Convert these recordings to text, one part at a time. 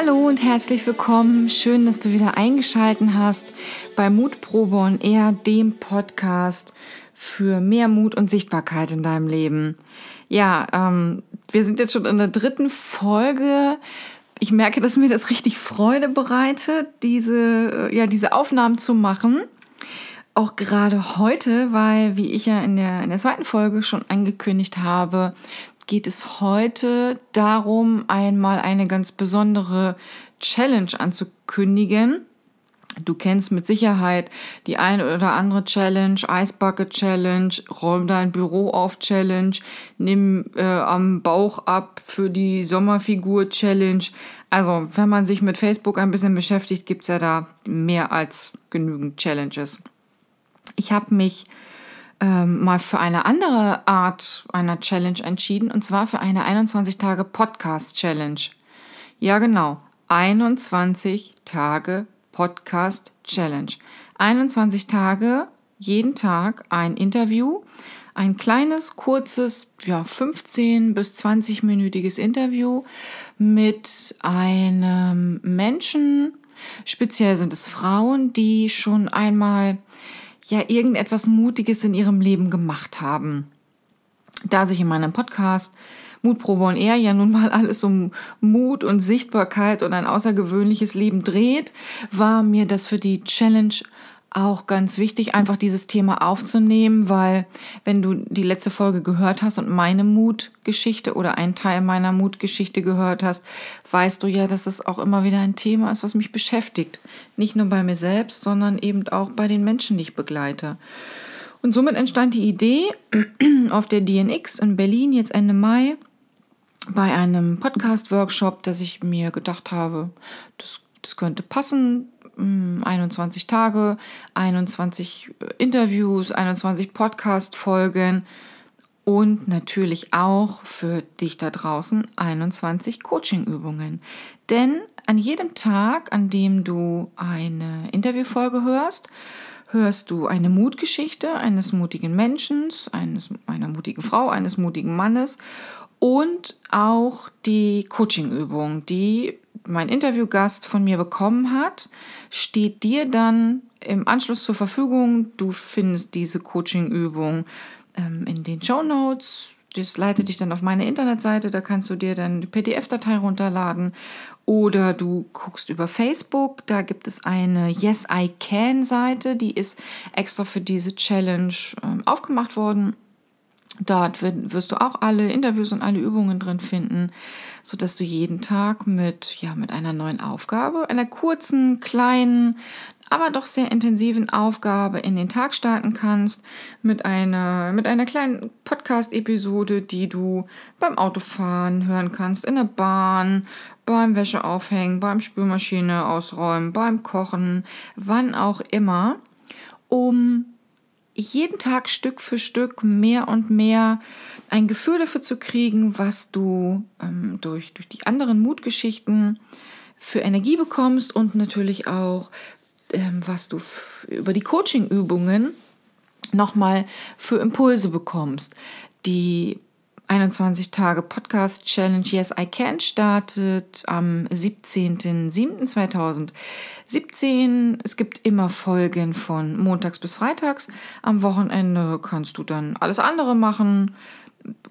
Hallo und herzlich willkommen. Schön, dass du wieder eingeschalten hast bei Mutprobe und eher dem Podcast für mehr Mut und Sichtbarkeit in deinem Leben. Ja, ähm, wir sind jetzt schon in der dritten Folge. Ich merke, dass mir das richtig Freude bereitet, diese, äh, ja, diese Aufnahmen zu machen. Auch gerade heute, weil, wie ich ja in der, in der zweiten Folge schon angekündigt habe, geht es heute darum, einmal eine ganz besondere Challenge anzukündigen. Du kennst mit Sicherheit die eine oder andere Challenge, Ice Bucket Challenge, räum dein Büro auf Challenge, nimm äh, am Bauch ab für die Sommerfigur Challenge. Also, wenn man sich mit Facebook ein bisschen beschäftigt, gibt es ja da mehr als genügend Challenges. Ich habe mich ähm, mal für eine andere Art einer Challenge entschieden, und zwar für eine 21 Tage Podcast Challenge. Ja, genau, 21 Tage Podcast Challenge. 21 Tage, jeden Tag ein Interview, ein kleines, kurzes, ja, 15 bis 20 minütiges Interview mit einem Menschen, speziell sind es Frauen, die schon einmal ja irgendetwas Mutiges in ihrem Leben gemacht haben. Da sich in meinem Podcast Mutprobe und er ja nun mal alles um Mut und Sichtbarkeit und ein außergewöhnliches Leben dreht, war mir das für die Challenge auch ganz wichtig, einfach dieses Thema aufzunehmen, weil wenn du die letzte Folge gehört hast und meine Mutgeschichte oder einen Teil meiner Mutgeschichte gehört hast, weißt du ja, dass es auch immer wieder ein Thema ist, was mich beschäftigt. Nicht nur bei mir selbst, sondern eben auch bei den Menschen, die ich begleite. Und somit entstand die Idee auf der DNX in Berlin jetzt Ende Mai bei einem Podcast-Workshop, dass ich mir gedacht habe, das, das könnte passen 21 Tage, 21 äh, Interviews, 21 Podcast-Folgen und natürlich auch für dich da draußen 21 Coaching-Übungen. Denn an jedem Tag, an dem du eine Interviewfolge hörst, hörst du eine Mutgeschichte eines mutigen Menschen, eines, einer mutigen Frau, eines mutigen Mannes und auch die Coaching-Übung, die mein Interviewgast von mir bekommen hat, steht dir dann im Anschluss zur Verfügung. Du findest diese Coaching-Übung ähm, in den Show Notes. Das leitet dich dann auf meine Internetseite, da kannst du dir dann die PDF-Datei runterladen. Oder du guckst über Facebook, da gibt es eine Yes I Can Seite, die ist extra für diese Challenge ähm, aufgemacht worden. Dort wirst du auch alle Interviews und alle Übungen drin finden, sodass du jeden Tag mit, ja, mit einer neuen Aufgabe, einer kurzen, kleinen, aber doch sehr intensiven Aufgabe in den Tag starten kannst, mit einer, mit einer kleinen Podcast-Episode, die du beim Autofahren hören kannst, in der Bahn, beim Wäscheaufhängen, beim Spülmaschine ausräumen, beim Kochen, wann auch immer, jeden Tag Stück für Stück mehr und mehr ein Gefühl dafür zu kriegen, was du ähm, durch, durch die anderen Mutgeschichten für Energie bekommst und natürlich auch, ähm, was du über die Coaching-Übungen nochmal für Impulse bekommst. Die 21 Tage Podcast Challenge Yes I Can startet am 17.07.2017. Es gibt immer Folgen von montags bis freitags. Am Wochenende kannst du dann alles andere machen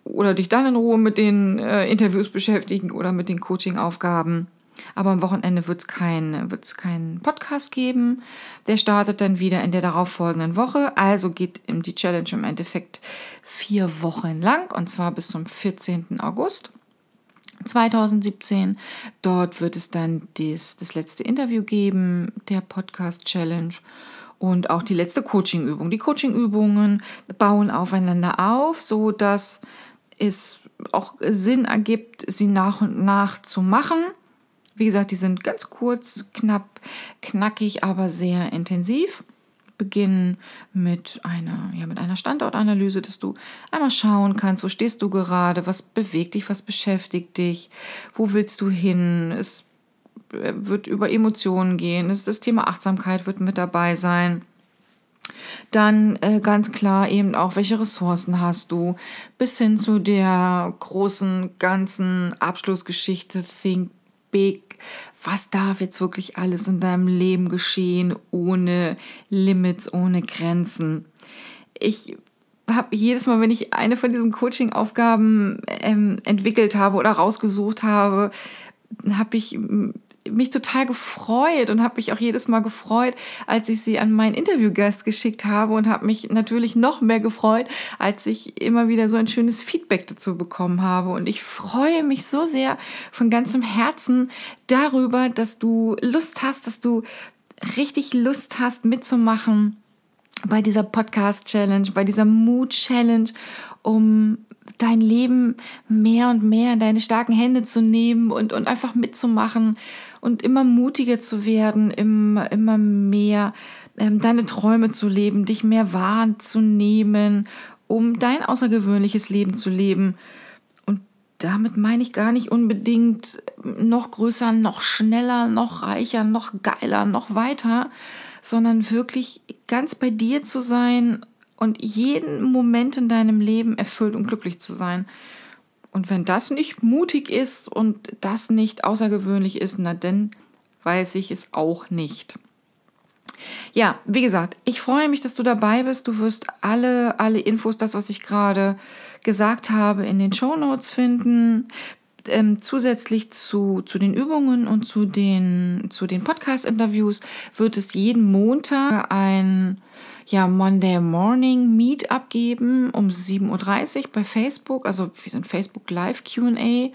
oder dich dann in Ruhe mit den äh, Interviews beschäftigen oder mit den Coaching-Aufgaben. Aber am Wochenende wird es keinen kein Podcast geben. Der startet dann wieder in der darauffolgenden Woche. Also geht die Challenge im Endeffekt vier Wochen lang und zwar bis zum 14. August. 2017. Dort wird es dann das, das letzte Interview geben, der Podcast Challenge und auch die letzte Coaching-Übung. Die Coaching-Übungen bauen aufeinander auf, so dass es auch Sinn ergibt, sie nach und nach zu machen. Wie gesagt, die sind ganz kurz, knapp, knackig, aber sehr intensiv. Beginnen mit einer, ja, mit einer Standortanalyse, dass du einmal schauen kannst, wo stehst du gerade, was bewegt dich, was beschäftigt dich, wo willst du hin. Es wird über Emotionen gehen, das Thema Achtsamkeit wird mit dabei sein. Dann äh, ganz klar eben auch, welche Ressourcen hast du, bis hin zu der großen ganzen Abschlussgeschichte Think Big, Was darf jetzt wirklich alles in deinem Leben geschehen, ohne Limits, ohne Grenzen? Ich habe jedes Mal, wenn ich eine von diesen Coaching-Aufgaben ähm, entwickelt habe oder rausgesucht habe, habe ich mich total gefreut und habe mich auch jedes Mal gefreut, als ich sie an meinen Interviewgast geschickt habe und habe mich natürlich noch mehr gefreut, als ich immer wieder so ein schönes Feedback dazu bekommen habe. Und ich freue mich so sehr von ganzem Herzen darüber, dass du Lust hast, dass du richtig Lust hast mitzumachen bei dieser Podcast-Challenge, bei dieser Mood-Challenge, um dein Leben mehr und mehr in deine starken Hände zu nehmen und, und einfach mitzumachen und immer mutiger zu werden, immer, immer mehr ähm, deine Träume zu leben, dich mehr wahrzunehmen, um dein außergewöhnliches Leben zu leben. Und damit meine ich gar nicht unbedingt noch größer, noch schneller, noch reicher, noch geiler, noch weiter, sondern wirklich ganz bei dir zu sein und jeden Moment in deinem Leben erfüllt und glücklich zu sein. Und wenn das nicht mutig ist und das nicht außergewöhnlich ist, na dann weiß ich es auch nicht. Ja, wie gesagt, ich freue mich, dass du dabei bist. Du wirst alle, alle Infos, das, was ich gerade gesagt habe, in den Show Notes finden. Ähm, zusätzlich zu, zu den Übungen und zu den, zu den Podcast-Interviews wird es jeden Montag ein ja, Monday Morning Meetup geben um 7.30 Uhr bei Facebook. Also wir sind Facebook Live QA.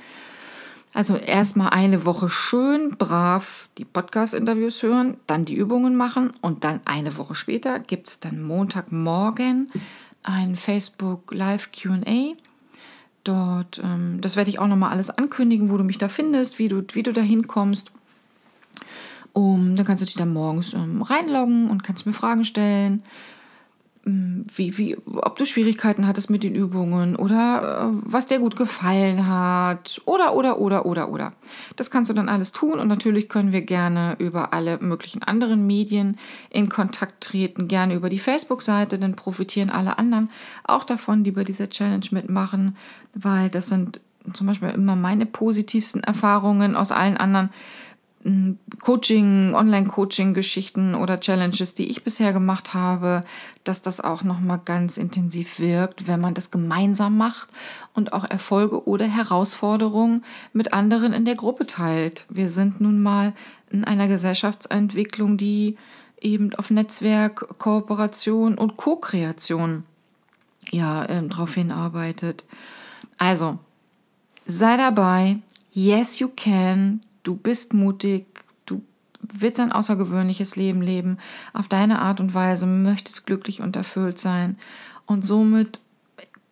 Also erstmal eine Woche schön brav die Podcast-Interviews hören, dann die Übungen machen und dann eine Woche später gibt es dann Montagmorgen ein Facebook Live QA. Dort, ähm, das werde ich auch nochmal alles ankündigen, wo du mich da findest, wie du, wie du da hinkommst. Um, dann kannst du dich da morgens ähm, reinloggen und kannst mir Fragen stellen, wie, wie, ob du Schwierigkeiten hattest mit den Übungen oder äh, was dir gut gefallen hat oder, oder, oder, oder, oder. Das kannst du dann alles tun und natürlich können wir gerne über alle möglichen anderen Medien in Kontakt treten, gerne über die Facebook-Seite, dann profitieren alle anderen auch davon, die bei dieser Challenge mitmachen, weil das sind zum Beispiel immer meine positivsten Erfahrungen aus allen anderen Coaching, Online-Coaching-Geschichten oder Challenges, die ich bisher gemacht habe, dass das auch nochmal ganz intensiv wirkt, wenn man das gemeinsam macht und auch Erfolge oder Herausforderungen mit anderen in der Gruppe teilt. Wir sind nun mal in einer Gesellschaftsentwicklung, die eben auf Netzwerk, Kooperation und Co-Kreation ja, äh, darauf hinarbeitet. Also, sei dabei. Yes, you can du bist mutig, du willst ein außergewöhnliches Leben leben, auf deine Art und Weise, möchtest glücklich und erfüllt sein. Und somit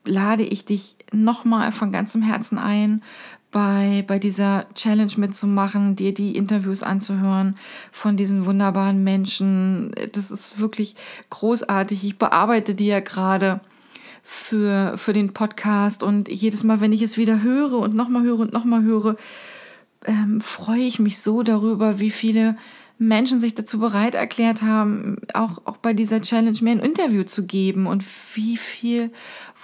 lade ich dich nochmal von ganzem Herzen ein, bei, bei dieser Challenge mitzumachen, dir die Interviews anzuhören von diesen wunderbaren Menschen. Das ist wirklich großartig. Ich bearbeite die ja gerade für, für den Podcast und jedes Mal, wenn ich es wieder höre und nochmal höre und nochmal höre, ähm, freue ich mich so darüber, wie viele Menschen sich dazu bereit erklärt haben, auch, auch bei dieser Challenge mir ein Interview zu geben und wie viel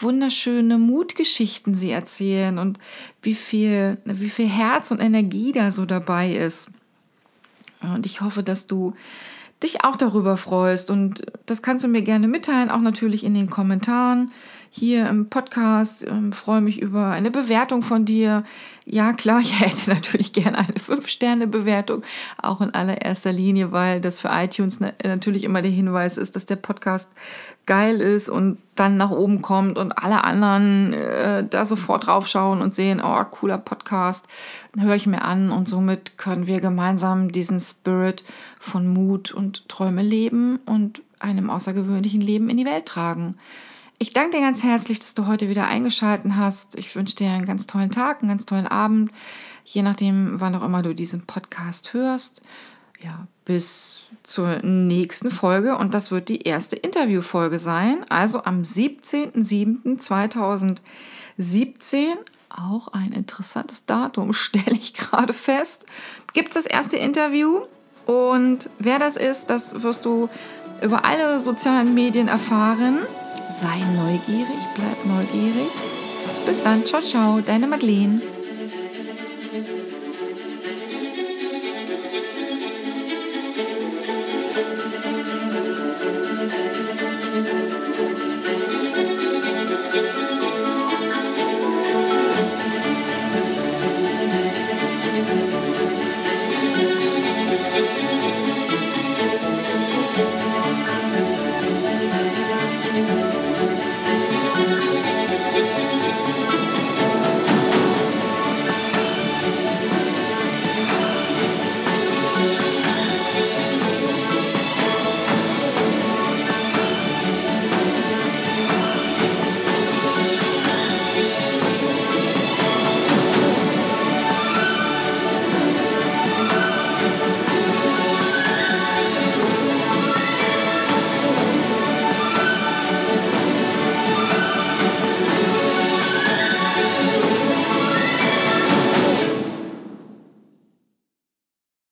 wunderschöne Mutgeschichten sie erzählen und wie viel, wie viel Herz und Energie da so dabei ist. Und ich hoffe, dass du dich auch darüber freust und das kannst du mir gerne mitteilen, auch natürlich in den Kommentaren hier im Podcast. Ähm, freue mich über eine Bewertung von dir. Ja, klar, ich hätte natürlich gerne eine 5-Sterne-Bewertung, auch in allererster Linie, weil das für iTunes natürlich immer der Hinweis ist, dass der Podcast geil ist und dann nach oben kommt und alle anderen äh, da sofort draufschauen und sehen, oh, cooler Podcast, höre ich mir an und somit können wir gemeinsam diesen Spirit von Mut und Träume leben und einem außergewöhnlichen Leben in die Welt tragen. Ich danke dir ganz herzlich, dass du heute wieder eingeschaltet hast. Ich wünsche dir einen ganz tollen Tag, einen ganz tollen Abend, je nachdem, wann auch immer du diesen Podcast hörst. Ja, bis zur nächsten Folge und das wird die erste Interviewfolge sein, also am 17.07.2017. Auch ein interessantes Datum, stelle ich gerade fest. Gibt es das erste Interview und wer das ist, das wirst du über alle sozialen Medien erfahren. Sei neugierig, bleib neugierig. Bis dann, ciao, ciao, deine Madeleine.